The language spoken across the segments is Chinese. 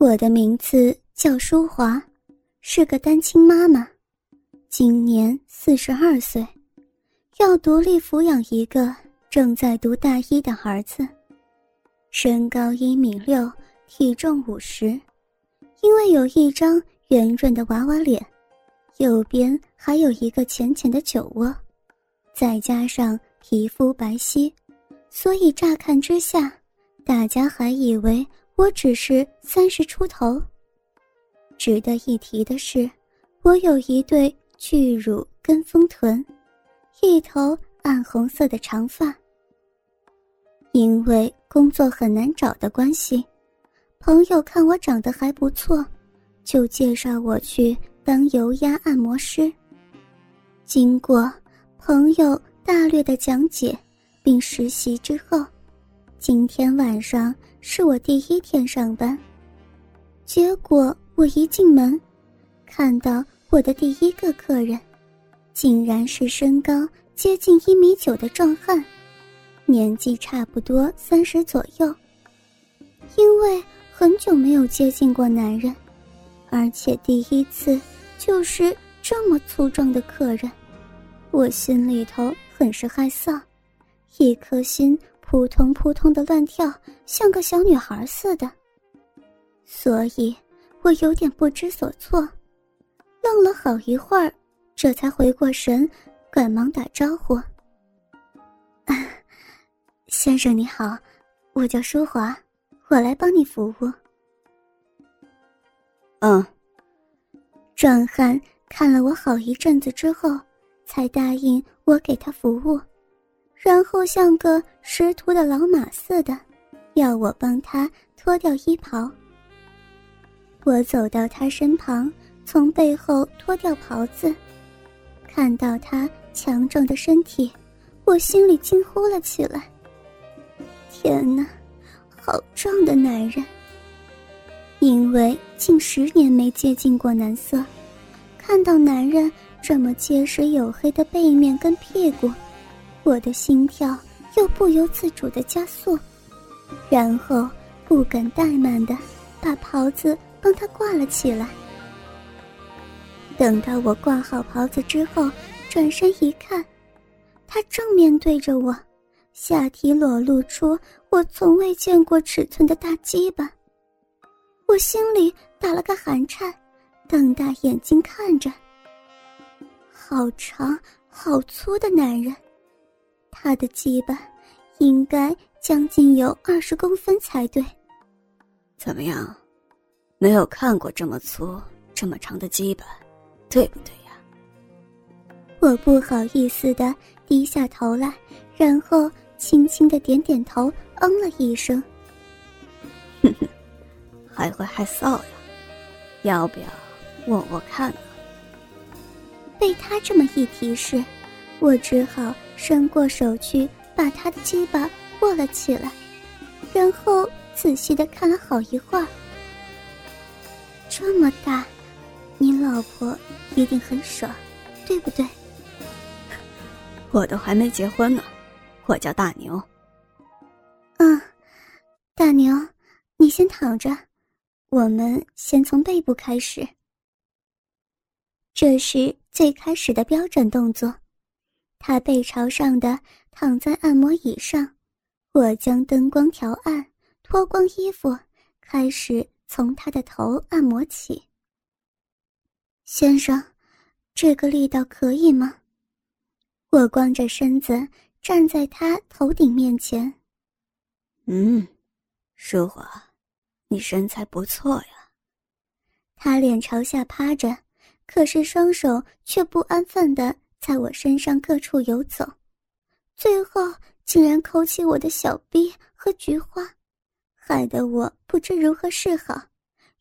我的名字叫淑华，是个单亲妈妈，今年四十二岁，要独立抚养一个正在读大一的儿子。身高一米六，体重五十，因为有一张圆润的娃娃脸，右边还有一个浅浅的酒窝，再加上皮肤白皙，所以乍看之下，大家还以为。我只是三十出头。值得一提的是，我有一对巨乳跟风臀，一头暗红色的长发。因为工作很难找的关系，朋友看我长得还不错，就介绍我去当油压按摩师。经过朋友大略的讲解并实习之后，今天晚上。是我第一天上班，结果我一进门，看到我的第一个客人，竟然是身高接近一米九的壮汉，年纪差不多三十左右。因为很久没有接近过男人，而且第一次就是这么粗壮的客人，我心里头很是害臊，一颗心。扑通扑通的乱跳，像个小女孩似的。所以，我有点不知所措，愣了好一会儿，这才回过神，赶忙打招呼：“ 先生你好，我叫淑华，我来帮你服务。”嗯。壮汉看了我好一阵子之后，才答应我给他服务。然后像个识途的老马似的，要我帮他脱掉衣袍。我走到他身旁，从背后脱掉袍子，看到他强壮的身体，我心里惊呼了起来：“天哪，好壮的男人！”因为近十年没接近过男色，看到男人这么结实黝黑的背面跟屁股。我的心跳又不由自主的加速，然后不敢怠慢的把袍子帮他挂了起来。等到我挂好袍子之后，转身一看，他正面对着我，下体裸露出我从未见过尺寸的大鸡巴。我心里打了个寒颤，瞪大眼睛看着，好长好粗的男人。他的鸡巴应该将近有二十公分才对。怎么样，没有看过这么粗、这么长的鸡巴，对不对呀？我不好意思的低下头来，然后轻轻的点点头，嗯了一声。哼哼，还会害臊呀？要不要握握看呢？被他这么一提示，我只好。伸过手去，把他的鸡巴握了起来，然后仔细的看了好一会儿。这么大，你老婆一定很爽，对不对？我都还没结婚呢，我叫大牛。嗯，大牛，你先躺着，我们先从背部开始。这是最开始的标准动作。他背朝上的躺在按摩椅上，我将灯光调暗，脱光衣服，开始从他的头按摩起。先生，这个力道可以吗？我光着身子站在他头顶面前。嗯，淑华，你身材不错呀。他脸朝下趴着，可是双手却不安分的。在我身上各处游走，最后竟然抠起我的小臂和菊花，害得我不知如何是好，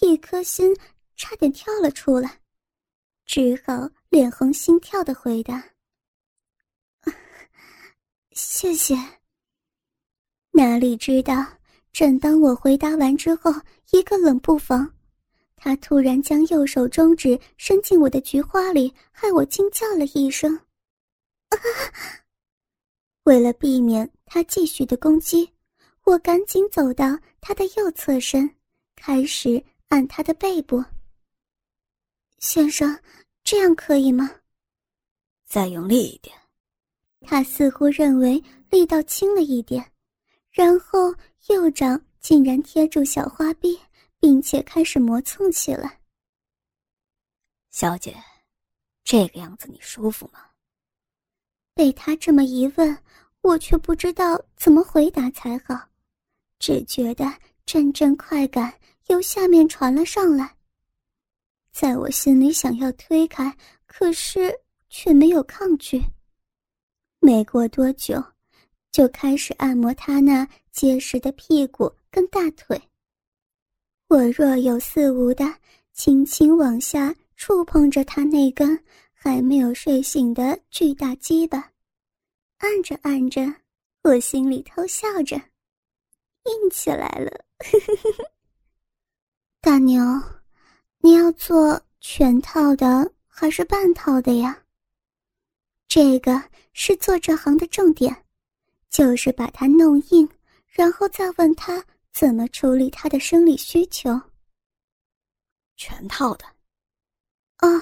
一颗心差点跳了出来，只好脸红心跳的回答：“谢谢。”哪里知道，正当我回答完之后，一个冷不防。他突然将右手中指伸进我的菊花里，害我惊叫了一声。为了避免他继续的攻击，我赶紧走到他的右侧身，开始按他的背部。先生，这样可以吗？再用力一点。他似乎认为力道轻了一点，然后右掌竟然贴住小花臂，并且开始磨蹭起来。小姐，这个样子你舒服吗？被他这么一问，我却不知道怎么回答才好，只觉得阵阵快感由下面传了上来。在我心里想要推开，可是却没有抗拒。没过多久，就开始按摩他那结实的屁股跟大腿。我若有似无的轻轻往下。触碰着他那根还没有睡醒的巨大鸡巴，按着按着，我心里偷笑着，硬起来了。大牛，你要做全套的还是半套的呀？这个是做这行的重点，就是把它弄硬，然后再问他怎么处理他的生理需求。全套的。哦，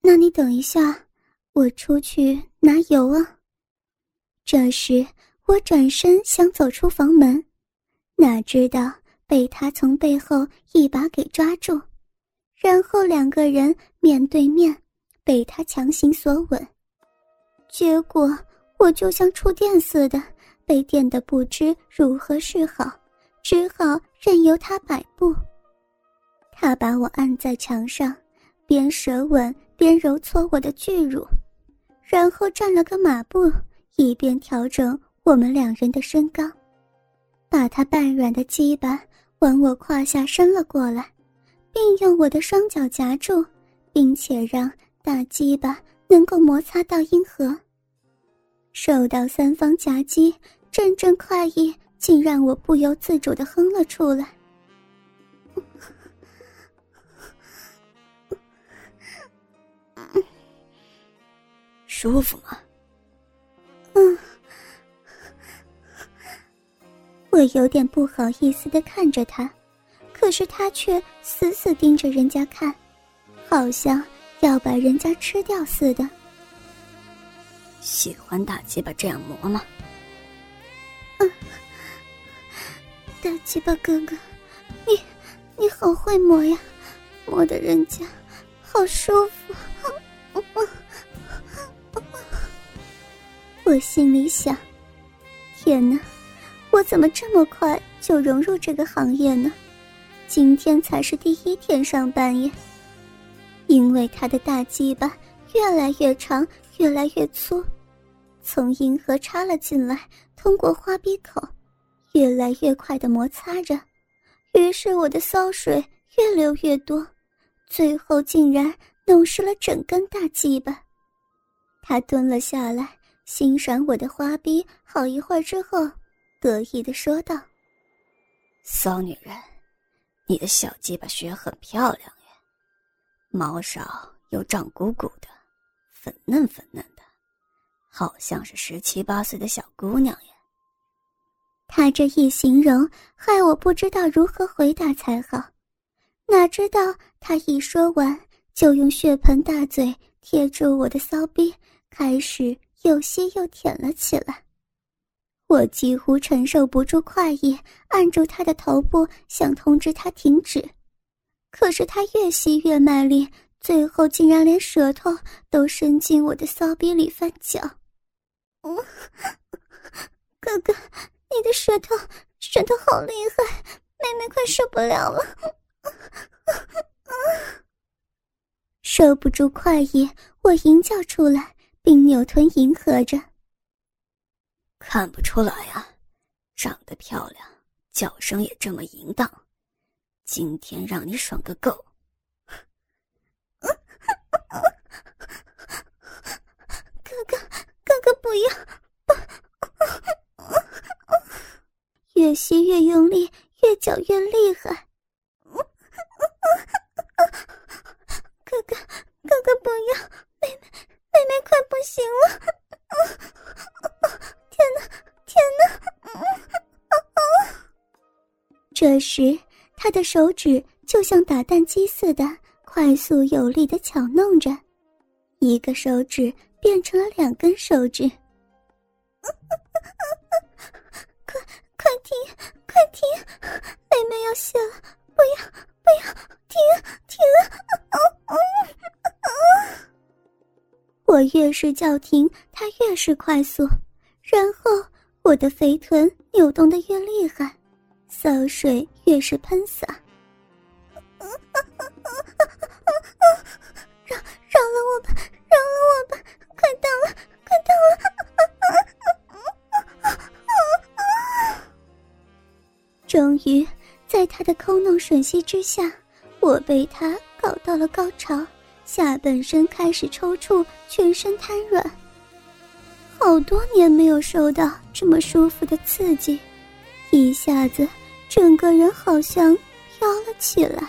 那你等一下，我出去拿油啊。这时我转身想走出房门，哪知道被他从背后一把给抓住，然后两个人面对面，被他强行锁吻。结果我就像触电似的，被电得不知如何是好，只好任由他摆布。他把我按在墙上。边舌吻边揉搓我的巨乳，然后站了个马步，一边调整我们两人的身高，把他半软的鸡巴往我胯下伸了过来，并用我的双脚夹住，并且让大鸡巴能够摩擦到阴核。受到三方夹击，阵阵快意竟让我不由自主的哼了出来。舒服吗？嗯，我有点不好意思的看着他，可是他却死死盯着人家看，好像要把人家吃掉似的。喜欢大鸡巴这样磨吗？大鸡巴哥哥，你你好会磨呀，磨的人家好舒服。我心里想：“天哪，我怎么这么快就融入这个行业呢？今天才是第一天上班耶！”因为他的大鸡巴越来越长，越来越粗，从阴核插了进来，通过花鼻口，越来越快的摩擦着，于是我的骚水越流越多，最后竟然弄湿了整根大鸡巴。他蹲了下来。欣赏我的花臂好一会儿之后，得意的说道：“骚女人，你的小鸡巴穴很漂亮耶，毛少又胀鼓鼓的，粉嫩粉嫩的，好像是十七八岁的小姑娘呀。”他这一形容，害我不知道如何回答才好。哪知道他一说完，就用血盆大嘴贴住我的骚逼，开始。又吸又舔了起来，我几乎承受不住快意，按住他的头部，想通知他停止。可是他越吸越卖力，最后竟然连舌头都伸进我的骚逼里翻搅。哥哥，你的舌头舌头好厉害，妹妹快受不了了。受不住快意，我吟叫出来。并扭臀迎合着。看不出来啊，长得漂亮，叫声也这么淫荡，今天让你爽个够！哥哥，哥哥不要！越吸越用力，越搅越厉害。哥哥，哥哥不要！妹妹。妹妹快不行了！天哪，天哪！这时，他的手指就像打蛋机似的，快速有力的巧弄着，一个手指变成了两根手指。快快停，快停！妹妹要泄了，不要不要，停停！我越是叫停，他越是快速，然后我的肥臀扭动的越厉害，骚水越是喷洒。终于，在他的抠弄吮吸之下，我被他搞到了高潮。下半身开始抽搐，全身瘫软。好多年没有受到这么舒服的刺激，一下子整个人好像飘了起来。